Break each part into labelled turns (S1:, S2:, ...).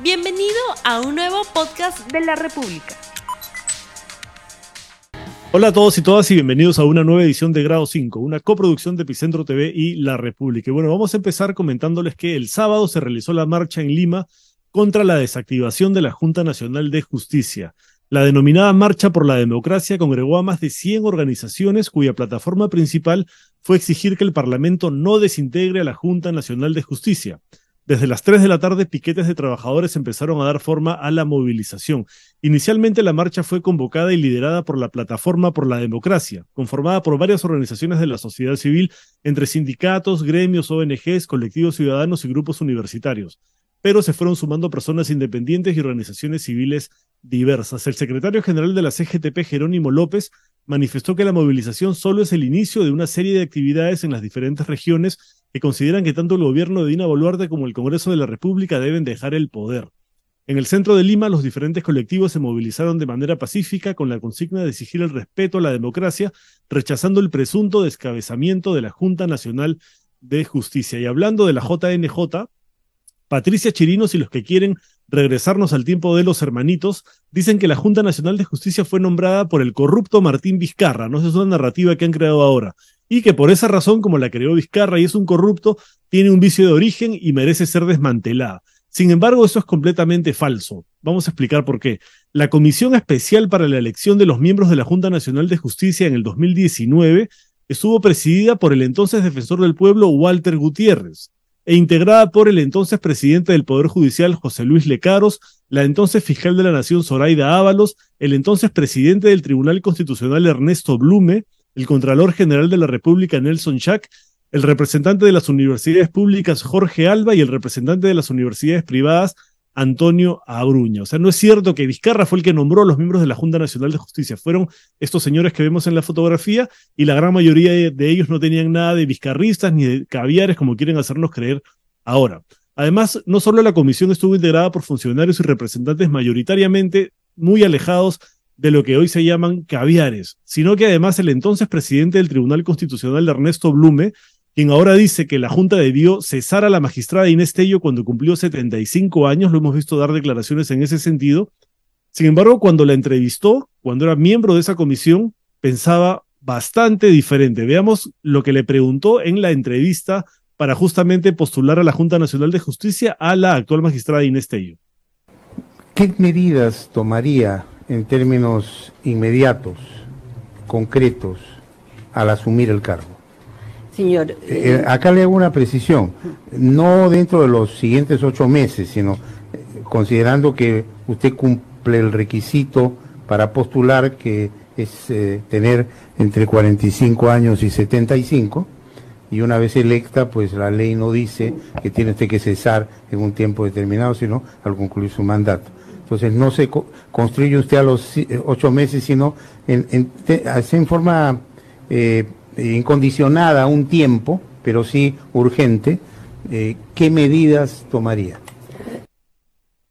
S1: Bienvenido a un nuevo podcast de la República.
S2: Hola a todos y todas y bienvenidos a una nueva edición de Grado 5, una coproducción de Epicentro TV y La República. Y bueno, vamos a empezar comentándoles que el sábado se realizó la marcha en Lima contra la desactivación de la Junta Nacional de Justicia. La denominada Marcha por la Democracia congregó a más de 100 organizaciones cuya plataforma principal fue exigir que el Parlamento no desintegre a la Junta Nacional de Justicia. Desde las 3 de la tarde, piquetes de trabajadores empezaron a dar forma a la movilización. Inicialmente la marcha fue convocada y liderada por la Plataforma por la Democracia, conformada por varias organizaciones de la sociedad civil, entre sindicatos, gremios, ONGs, colectivos ciudadanos y grupos universitarios pero se fueron sumando personas independientes y organizaciones civiles diversas. El secretario general de la CGTP, Jerónimo López, manifestó que la movilización solo es el inicio de una serie de actividades en las diferentes regiones que consideran que tanto el gobierno de Dina Boluarte como el Congreso de la República deben dejar el poder. En el centro de Lima, los diferentes colectivos se movilizaron de manera pacífica con la consigna de exigir el respeto a la democracia, rechazando el presunto descabezamiento de la Junta Nacional de Justicia. Y hablando de la JNJ, Patricia Chirinos y los que quieren regresarnos al tiempo de los hermanitos, dicen que la Junta Nacional de Justicia fue nombrada por el corrupto Martín Vizcarra, no es una narrativa que han creado ahora, y que por esa razón, como la creó Vizcarra y es un corrupto, tiene un vicio de origen y merece ser desmantelada. Sin embargo, eso es completamente falso. Vamos a explicar por qué. La Comisión Especial para la Elección de los Miembros de la Junta Nacional de Justicia en el 2019 estuvo presidida por el entonces defensor del pueblo Walter Gutiérrez e integrada por el entonces presidente del Poder Judicial José Luis Lecaros, la entonces fiscal de la Nación Zoraida Ábalos, el entonces presidente del Tribunal Constitucional Ernesto Blume, el Contralor General de la República Nelson Schack, el representante de las universidades públicas Jorge Alba y el representante de las universidades privadas Antonio Abruña. O sea, no es cierto que Vizcarra fue el que nombró a los miembros de la Junta Nacional de Justicia. Fueron estos señores que vemos en la fotografía y la gran mayoría de ellos no tenían nada de vizcarristas ni de caviares como quieren hacernos creer ahora. Además, no solo la comisión estuvo integrada por funcionarios y representantes mayoritariamente muy alejados de lo que hoy se llaman caviares, sino que además el entonces presidente del Tribunal Constitucional, Ernesto Blume, quien ahora dice que la Junta debió cesar a la magistrada Inés Tello cuando cumplió 75 años, lo hemos visto dar declaraciones en ese sentido. Sin embargo, cuando la entrevistó, cuando era miembro de esa comisión, pensaba bastante diferente. Veamos lo que le preguntó en la entrevista para justamente postular a la Junta Nacional de Justicia a la actual magistrada Inés Tello.
S3: ¿Qué medidas tomaría en términos inmediatos, concretos, al asumir el cargo?
S4: Señor.
S3: Eh, eh, acá le hago una precisión, no dentro de los siguientes ocho meses, sino eh, considerando que usted cumple el requisito para postular, que es tener entre 45 años y 75, y una vez electa, pues la ley no dice que tiene usted que cesar en un tiempo determinado, sino al concluir su mandato. Entonces no se construye usted a los ocho meses, sino en, forma eh, incondicionada un tiempo, pero sí urgente, eh, ¿qué medidas tomaría?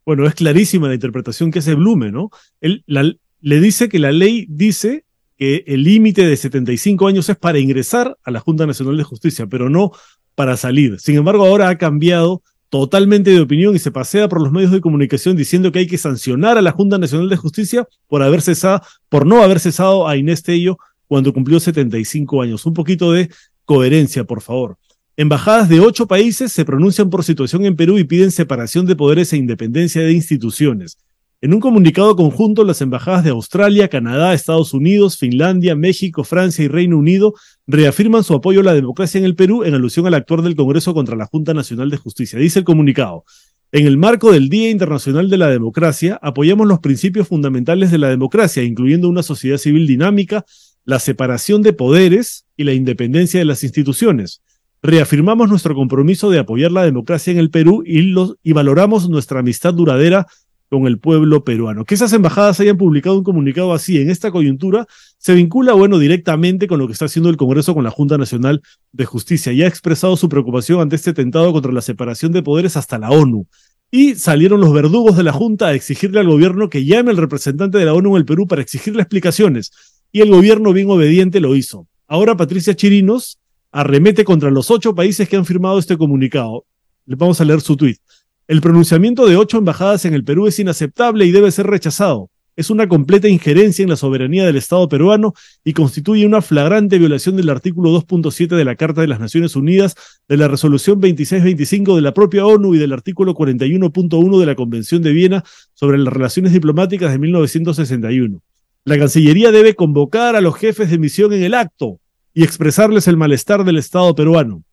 S2: Bueno, es clarísima la interpretación que hace Blume, ¿no? Él le dice que la ley dice que el límite de 75 años es para ingresar a la Junta Nacional de Justicia, pero no para salir. Sin embargo, ahora ha cambiado totalmente de opinión y se pasea por los medios de comunicación diciendo que hay que sancionar a la Junta Nacional de Justicia por haber cesado, por no haber cesado a Inés Tello cuando cumplió 75 años. Un poquito de coherencia, por favor. Embajadas de ocho países se pronuncian por situación en Perú y piden separación de poderes e independencia de instituciones. En un comunicado conjunto, las embajadas de Australia, Canadá, Estados Unidos, Finlandia, México, Francia y Reino Unido reafirman su apoyo a la democracia en el Perú en alusión al actuar del Congreso contra la Junta Nacional de Justicia. Dice el comunicado. En el marco del Día Internacional de la Democracia, apoyamos los principios fundamentales de la democracia, incluyendo una sociedad civil dinámica, la separación de poderes y la independencia de las instituciones. Reafirmamos nuestro compromiso de apoyar la democracia en el Perú y, y valoramos nuestra amistad duradera con el pueblo peruano. Que esas embajadas hayan publicado un comunicado así en esta coyuntura se vincula, bueno, directamente con lo que está haciendo el Congreso con la Junta Nacional de Justicia. Ya ha expresado su preocupación ante este atentado contra la separación de poderes hasta la ONU. Y salieron los verdugos de la Junta a exigirle al gobierno que llame al representante de la ONU en el Perú para exigirle explicaciones y el gobierno bien obediente lo hizo. Ahora Patricia Chirinos arremete contra los ocho países que han firmado este comunicado. Le vamos a leer su tuit. El pronunciamiento de ocho embajadas en el Perú es inaceptable y debe ser rechazado. Es una completa injerencia en la soberanía del Estado peruano y constituye una flagrante violación del artículo 2.7 de la Carta de las Naciones Unidas, de la Resolución 2625 de la propia ONU y del artículo 41.1 de la Convención de Viena sobre las Relaciones Diplomáticas de 1961. La Cancillería debe convocar a los jefes de misión en el acto y expresarles el malestar del Estado peruano.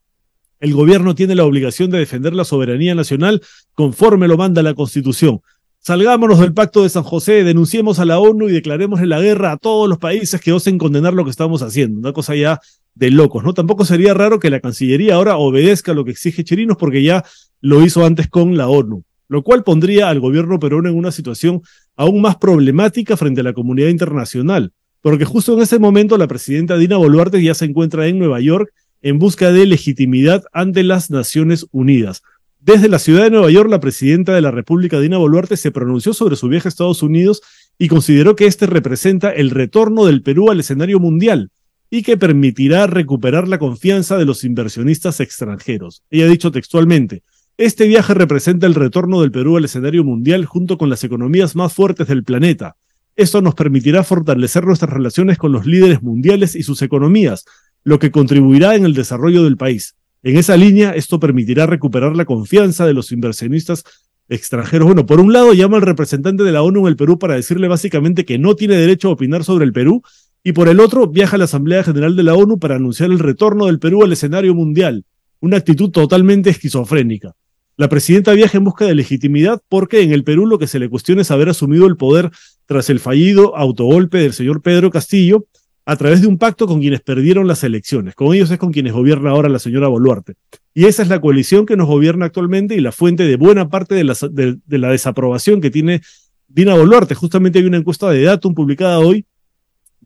S2: El gobierno tiene la obligación de defender la soberanía nacional conforme lo manda la Constitución. Salgámonos del pacto de San José, denunciemos a la ONU y declarémosle la guerra a todos los países que osen condenar lo que estamos haciendo. Una cosa ya de locos, ¿no? Tampoco sería raro que la Cancillería ahora obedezca lo que exige Chirinos porque ya lo hizo antes con la ONU, lo cual pondría al gobierno peruano en una situación aún más problemática frente a la comunidad internacional, porque justo en ese momento la presidenta Dina Boluarte ya se encuentra en Nueva York en busca de legitimidad ante las Naciones Unidas. Desde la ciudad de Nueva York, la presidenta de la República, Dina Boluarte, se pronunció sobre su viaje a Estados Unidos y consideró que este representa el retorno del Perú al escenario mundial y que permitirá recuperar la confianza de los inversionistas extranjeros. Ella ha dicho textualmente, este viaje representa el retorno del Perú al escenario mundial junto con las economías más fuertes del planeta. Esto nos permitirá fortalecer nuestras relaciones con los líderes mundiales y sus economías, lo que contribuirá en el desarrollo del país. En esa línea, esto permitirá recuperar la confianza de los inversionistas extranjeros. Bueno, por un lado llama al representante de la ONU en el Perú para decirle básicamente que no tiene derecho a opinar sobre el Perú, y por el otro viaja a la Asamblea General de la ONU para anunciar el retorno del Perú al escenario mundial, una actitud totalmente esquizofrénica. La presidenta viaja en busca de legitimidad porque en el Perú lo que se le cuestiona es haber asumido el poder tras el fallido autogolpe del señor Pedro Castillo, a través de un pacto con quienes perdieron las elecciones. Con ellos es con quienes gobierna ahora la señora Boluarte. Y esa es la coalición que nos gobierna actualmente y la fuente de buena parte de la, de, la desaprobación que tiene Dina Boluarte. Justamente hay una encuesta de Datum publicada hoy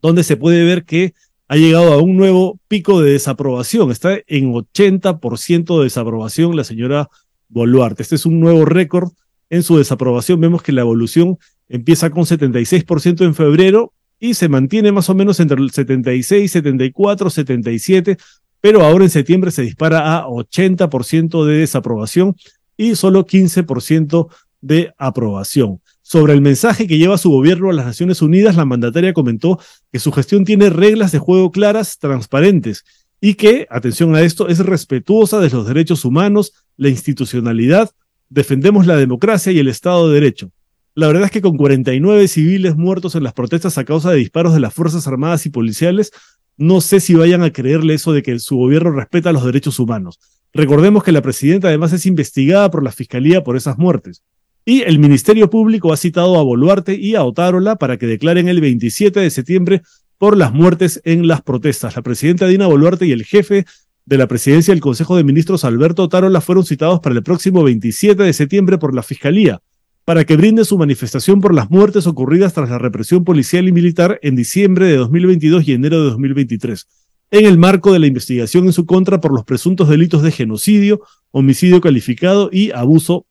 S2: donde se puede ver que ha llegado a un nuevo pico de desaprobación. Está en 80% de desaprobación la señora Boluarte. Este es un nuevo récord en su desaprobación. Vemos que la evolución empieza con 76% en febrero y se mantiene más o menos entre el 76, 74, 77, pero ahora en septiembre se dispara a 80% de desaprobación y solo 15% de aprobación. Sobre el mensaje que lleva su gobierno a las Naciones Unidas, la mandataria comentó que su gestión tiene reglas de juego claras, transparentes, y que, atención a esto, es respetuosa de los derechos humanos, la institucionalidad, defendemos la democracia y el Estado de Derecho. La verdad es que con 49 civiles muertos en las protestas a causa de disparos de las Fuerzas Armadas y policiales, no sé si vayan a creerle eso de que su gobierno respeta los derechos humanos. Recordemos que la presidenta además es investigada por la Fiscalía por esas muertes. Y el Ministerio Público ha citado a Boluarte y a Otárola para que declaren el 27 de septiembre por las muertes en las protestas. La presidenta Dina Boluarte y el jefe de la presidencia del Consejo de Ministros, Alberto Otárola, fueron citados para el próximo 27 de septiembre por la Fiscalía para que brinde su manifestación por las muertes ocurridas tras la represión policial y militar en diciembre de 2022 y enero de 2023, en el marco de la investigación en su contra por los presuntos delitos de genocidio, homicidio calificado y abuso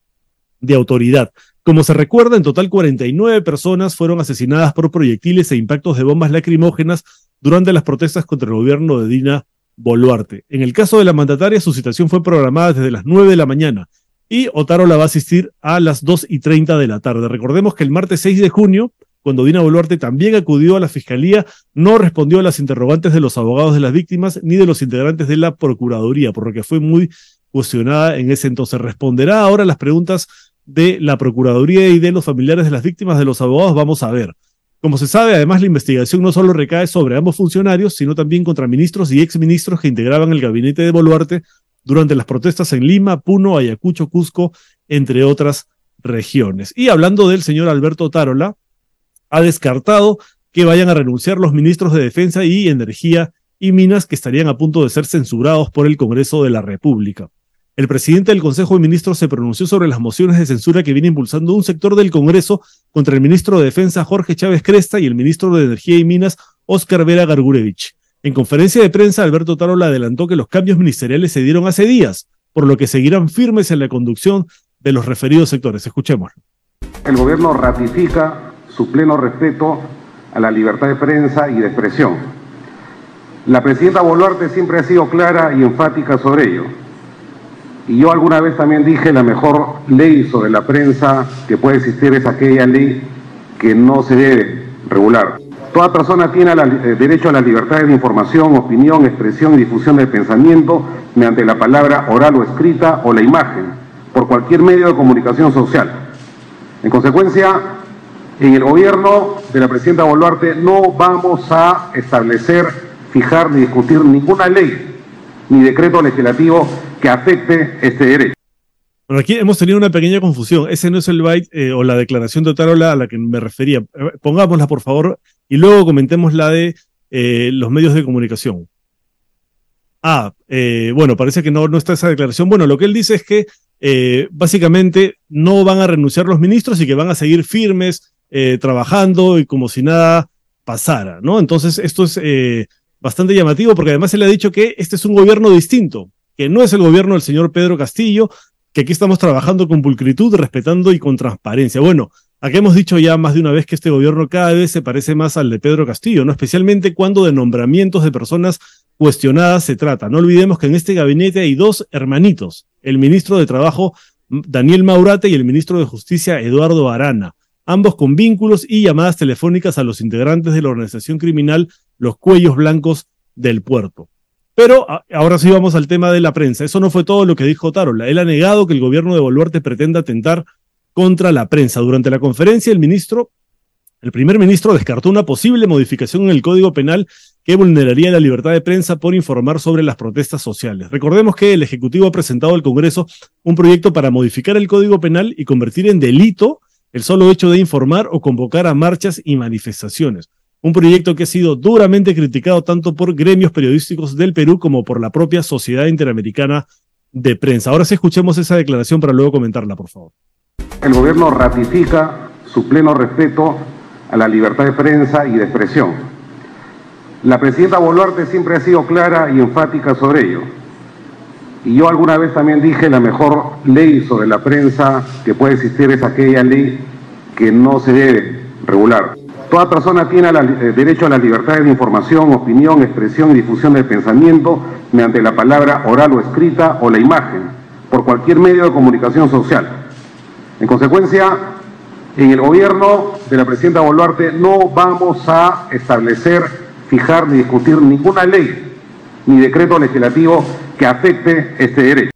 S2: de autoridad. Como se recuerda, en total 49 personas fueron asesinadas por proyectiles e impactos de bombas lacrimógenas durante las protestas contra el gobierno de Dina Boluarte. En el caso de la mandataria, su citación fue programada desde las 9 de la mañana y Otárola va a asistir a las 2 y 30 de la tarde. Recordemos que el martes 6 de junio, cuando Dina Boluarte también acudió a la fiscalía, no respondió a las interrogantes de los abogados de las víctimas ni de los integrantes de la Procuraduría, por lo que fue muy cuestionada en ese entonces. Responderá ahora las preguntas de la Procuraduría y de los familiares de las víctimas de los abogados, vamos a ver. Como se sabe, además la investigación no solo recae sobre ambos funcionarios, sino también contra ministros y exministros que integraban el gabinete de Boluarte durante las protestas en Lima, Puno, Ayacucho, Cusco, entre otras regiones. Y hablando del señor Alberto Tarola, ha descartado que vayan a renunciar los ministros de Defensa y Energía y Minas que estarían a punto de ser censurados por el Congreso de la República. El presidente del Consejo de Ministros se pronunció sobre las mociones de censura que viene impulsando un sector del Congreso contra el ministro de Defensa Jorge Chávez Cresta y el ministro de Energía y Minas Óscar Vera Gargurevich. En conferencia de prensa, Alberto Tarola adelantó que los cambios ministeriales se dieron hace días, por lo que seguirán firmes en la conducción de los referidos sectores. Escuchemos.
S4: El gobierno ratifica su pleno respeto a la libertad de prensa y de expresión. La presidenta Boluarte siempre ha sido clara y enfática sobre ello. Y yo alguna vez también dije, la mejor ley sobre la prensa que puede existir es aquella ley que no se debe regular. Toda persona tiene eh, derecho a la libertad de información, opinión, expresión y difusión del pensamiento mediante la palabra oral o escrita o la imagen, por cualquier medio de comunicación social. En consecuencia, en el gobierno de la presidenta Boluarte no vamos a establecer, fijar ni discutir ninguna ley ni decreto legislativo que afecte este derecho.
S2: Bueno, aquí hemos tenido una pequeña confusión. Ese no es el byte eh, o la declaración de Otarola a la que me refería. Eh, pongámosla, por favor, y luego comentemos la de eh, los medios de comunicación. Ah, bueno, parece que no, no está esa declaración. Bueno, lo que él dice es que básicamente no van a renunciar los ministros y que van a seguir firmes, trabajando y como si nada pasara, ¿no? Entonces, esto es bastante llamativo porque además él ha dicho que este es un gobierno distinto, que no es el gobierno del señor Pedro Castillo, que aquí estamos trabajando con pulcritud, respetando y con transparencia. Bueno, aquí hemos dicho ya más de una vez que este gobierno cada vez se parece más al de Pedro Castillo, ¿no? Especialmente cuando de nombramientos de personas cuestionadas se trata. No olvidemos que en este gabinete hay dos hermanitos, el ministro de Trabajo Daniel Maurate y el ministro de Justicia Eduardo Arana, ambos con vínculos y llamadas telefónicas a los integrantes de la organización criminal Los Cuellos Blancos del Puerto. Pero ahora sí vamos al tema de la prensa. Eso no fue todo lo que dijo Tarola. Él ha negado que el gobierno de Boluarte pretenda atentar contra la prensa. Durante la conferencia, el ministro, el primer ministro descartó una posible modificación en el Código Penal que vulneraría la libertad de prensa por informar sobre las protestas sociales. Recordemos que el Ejecutivo ha presentado al Congreso un proyecto para modificar el Código Penal y convertir en delito el solo hecho de informar o convocar a marchas y manifestaciones un proyecto que ha sido duramente criticado tanto por gremios periodísticos del Perú como por la propia Sociedad Interamericana de Prensa. Ahora sí escuchemos esa declaración para luego comentarla, por favor.
S4: El gobierno ratifica su pleno respeto a la libertad de prensa y de expresión. La presidenta Boluarte siempre ha sido clara y enfática sobre ello. Y yo alguna vez también dije la mejor ley sobre la prensa que puede existir es aquella ley que no se debe regular. Toda persona tiene eh, derecho a la libertad de información, opinión, expresión y difusión del pensamiento mediante la palabra oral o escrita o la imagen, por cualquier medio de comunicación social. En consecuencia, en el gobierno de la presidenta Boluarte no vamos a establecer, fijar ni discutir ninguna ley ni decreto legislativo que afecte este derecho.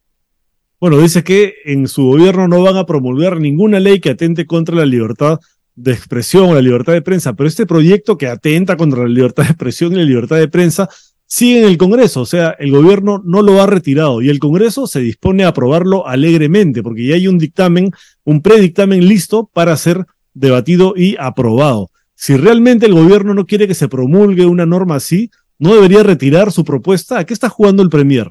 S2: Bueno, dice que en su gobierno no van a promulgar ninguna ley que atente contra la libertad de expresión o la libertad de prensa, pero este proyecto que atenta contra la libertad de expresión y la libertad de prensa sigue en el Congreso, o sea, el gobierno no lo ha retirado y el Congreso se dispone a aprobarlo alegremente, porque ya hay un dictamen, un predictamen listo para ser debatido y aprobado. Si realmente el gobierno no quiere que se promulgue una norma así, no debería retirar su propuesta. ¿A qué está jugando el Premier?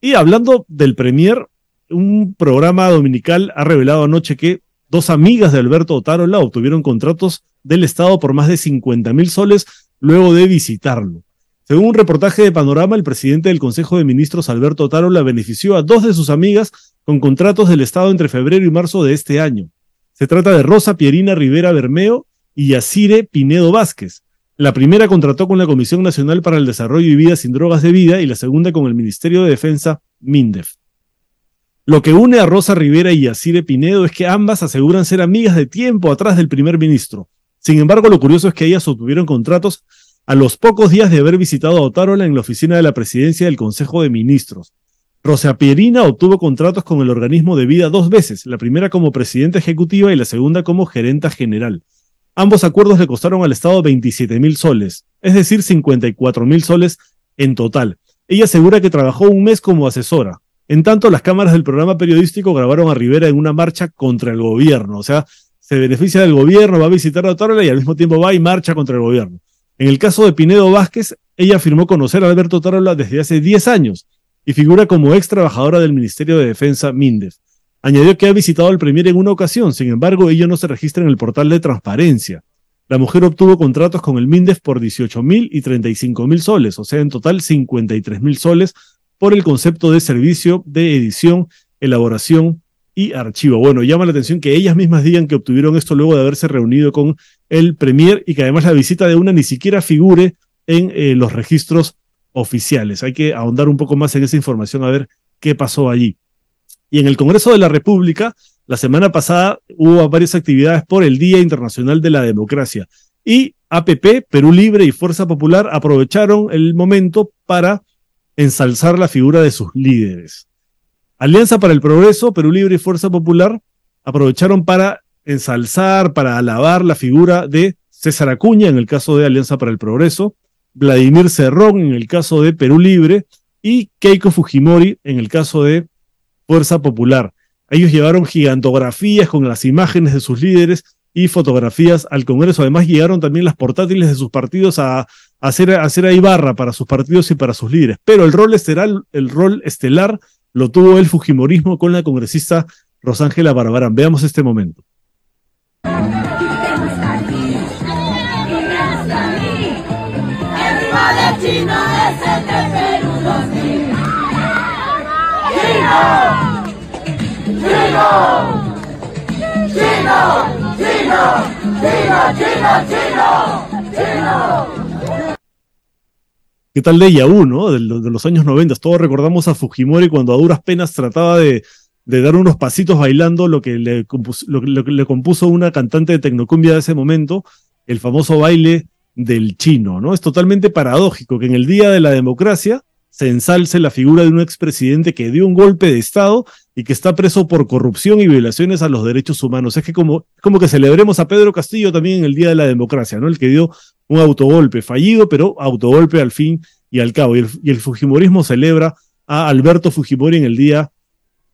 S2: Y hablando del Premier, un programa dominical ha revelado anoche que Dos amigas de Alberto Otárola obtuvieron contratos del Estado por más de 50 mil soles luego de visitarlo. Según un reportaje de Panorama, el presidente del Consejo de Ministros, Alberto Otárola, benefició a dos de sus amigas con contratos del Estado entre febrero y marzo de este año. Se trata de Rosa Pierina Rivera Bermeo y Yacire Pinedo Vázquez. La primera contrató con la Comisión Nacional para el Desarrollo y Vida sin Drogas de Vida y la segunda con el Ministerio de Defensa, MINDEF. Lo que une a Rosa Rivera y a Cire Pinedo es que ambas aseguran ser amigas de tiempo atrás del primer ministro. Sin embargo, lo curioso es que ellas obtuvieron contratos a los pocos días de haber visitado a Otárola en la oficina de la presidencia del Consejo de Ministros. Rosa Pierina obtuvo contratos con el organismo de vida dos veces, la primera como presidenta ejecutiva y la segunda como gerenta general. Ambos acuerdos le costaron al Estado 27 mil soles, es decir, 54 mil soles en total. Ella asegura que trabajó un mes como asesora, en tanto, las cámaras del programa periodístico grabaron a Rivera en una marcha contra el gobierno. O sea, se beneficia del gobierno, va a visitar a Otárola y al mismo tiempo va y marcha contra el gobierno. En el caso de Pinedo Vázquez, ella afirmó conocer a Alberto Otárola desde hace 10 años y figura como ex trabajadora del Ministerio de Defensa Mindef. Añadió que ha visitado al Premier en una ocasión, sin embargo, ello no se registra en el portal de transparencia. La mujer obtuvo contratos con el MINDEF por 18 mil y 35 mil soles, o sea, en total 53 mil soles por el concepto de servicio de edición, elaboración y archivo. Bueno, llama la atención que ellas mismas digan que obtuvieron esto luego de haberse reunido con el Premier y que además la visita de una ni siquiera figure en eh, los registros oficiales. Hay que ahondar un poco más en esa información a ver qué pasó allí. Y en el Congreso de la República, la semana pasada hubo varias actividades por el Día Internacional de la Democracia. Y APP, Perú Libre y Fuerza Popular aprovecharon el momento para ensalzar la figura de sus líderes. Alianza para el Progreso, Perú Libre y Fuerza Popular aprovecharon para ensalzar, para alabar la figura de César Acuña en el caso de Alianza para el Progreso, Vladimir Cerrón en el caso de Perú Libre y Keiko Fujimori en el caso de Fuerza Popular. Ellos llevaron gigantografías con las imágenes de sus líderes y fotografías al Congreso. Además, llegaron también las portátiles de sus partidos a, hacer, a hacer ahí barra para sus partidos y para sus líderes. Pero el rol estelar, el rol estelar lo tuvo el Fujimorismo con la congresista Rosángela Barbarán. Veamos este momento. ¿Qué tal de Yahoo, no? De, los años 90. Todos recordamos a Fujimori cuando a duras penas trataba de, dar unos pasitos bailando lo que, le lo que le compuso una cantante de tecnocumbia de ese momento, el famoso baile del chino, ¿no? Es totalmente paradójico que en el Día de la Democracia se ensalce la figura de un expresidente que dio un golpe de Estado y que está preso por corrupción y violaciones a los derechos humanos. Es que como, como que celebremos a Pedro Castillo también en el Día de la Democracia, ¿no? El que dio un autogolpe fallido, pero autogolpe al fin y al cabo. Y el, y el Fujimorismo celebra a Alberto Fujimori en el Día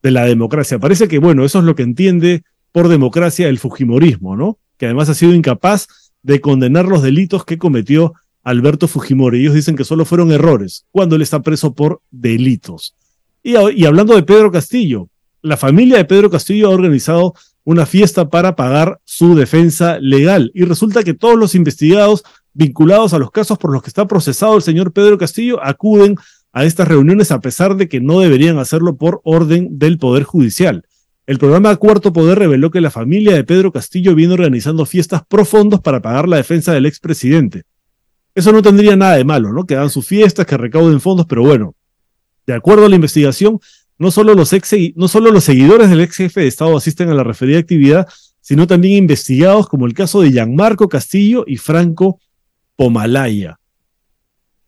S2: de la Democracia. Parece que, bueno, eso es lo que entiende por democracia el Fujimorismo, ¿no? Que además ha sido incapaz de condenar los delitos que cometió Alberto Fujimori. Ellos dicen que solo fueron errores cuando él está preso por delitos. Y, hablando de Pedro Castillo, la familia de Pedro Castillo ha organizado una fiesta para pagar su defensa legal. Y resulta que todos los investigados vinculados a los casos por los que está procesado el señor Pedro Castillo acuden a estas reuniones a pesar de que no deberían hacerlo por orden del Poder Judicial. El programa Cuarto Poder reveló que la familia de Pedro Castillo viene organizando fiestas profundas para pagar la defensa del expresidente. Eso no tendría nada de malo, ¿no? Que hagan sus fiestas, que recauden fondos, pero bueno, de acuerdo a la investigación, no solo los, ex, no solo los seguidores del ex jefe de Estado asisten a la referida actividad, sino también investigados como el caso de Gianmarco Castillo y Franco Pomalaya.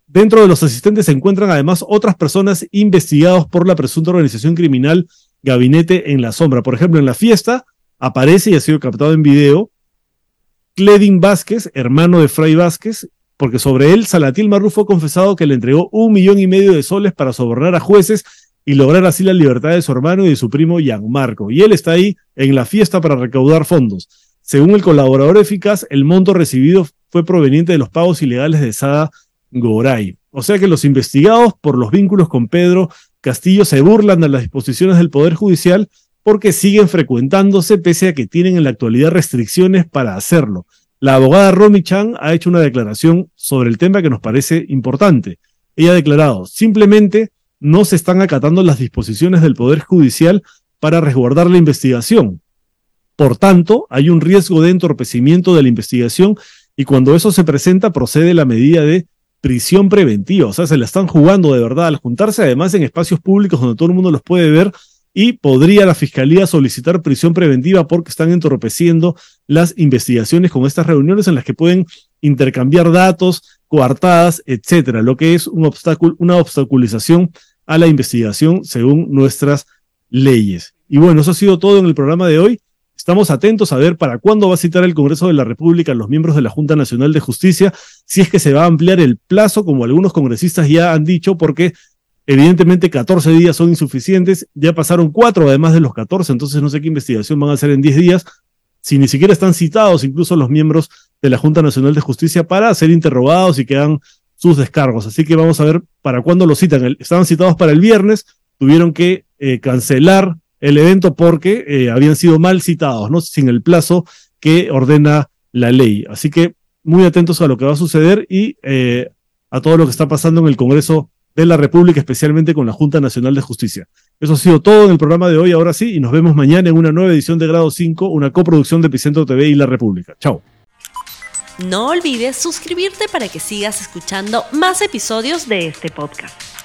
S2: Dentro de los asistentes se encuentran además otras personas investigadas por la presunta organización criminal Gabinete en la Sombra. Por ejemplo, en la fiesta aparece y ha sido captado en video Cledin Vázquez, hermano de Fray Vázquez, porque sobre él Salatil Marrufo ha confesado que le entregó un millón y medio de soles para sobornar a jueces y lograr así la libertad de su hermano y de su primo Gianmarco. Y él está ahí en la fiesta para recaudar fondos. Según el colaborador eficaz, el monto recibido fue proveniente de los pagos ilegales de Sada Goray. O sea que los investigados por los vínculos con Pedro Castillo se burlan de las disposiciones del Poder Judicial porque siguen frecuentándose pese a que tienen en la actualidad restricciones para hacerlo. La abogada Romy Chang ha hecho una declaración sobre el tema que nos parece importante. Ella ha declarado, simplemente no se están acatando las disposiciones del Poder Judicial para resguardar la investigación. Por tanto, hay un riesgo de entorpecimiento de la investigación y cuando eso se presenta procede la medida de prisión preventiva. O sea, se la están jugando de verdad al juntarse además en espacios públicos donde todo el mundo los puede ver y podría la fiscalía solicitar prisión preventiva porque están entorpeciendo las investigaciones con estas reuniones en las que pueden intercambiar datos, coartadas, etcétera, lo que es un obstáculo, una obstaculización a la investigación según nuestras leyes. Y bueno, eso ha sido todo en el programa de hoy. Estamos atentos a ver para cuándo va a citar el Congreso de la República los miembros de la Junta Nacional de Justicia, si es que se va a ampliar el plazo, como algunos congresistas ya han dicho, porque evidentemente 14 días son insuficientes, ya pasaron cuatro además de los 14, entonces no sé qué investigación van a hacer en 10 días, si ni siquiera están citados incluso los miembros de la Junta Nacional de Justicia para ser interrogados y que hagan sus descargos. Así que vamos a ver para cuándo lo citan. Estaban citados para el viernes, tuvieron que eh, cancelar el evento porque eh, habían sido mal citados, ¿no? Sin el plazo que ordena la ley. Así que muy atentos a lo que va a suceder y eh, a todo lo que está pasando en el Congreso de la República, especialmente con la Junta Nacional de Justicia. Eso ha sido todo en el programa de hoy, ahora sí, y nos vemos mañana en una nueva edición de Grado 5, una coproducción de Epicentro TV y La República. Chao.
S1: No olvides suscribirte para que sigas escuchando más episodios de este podcast.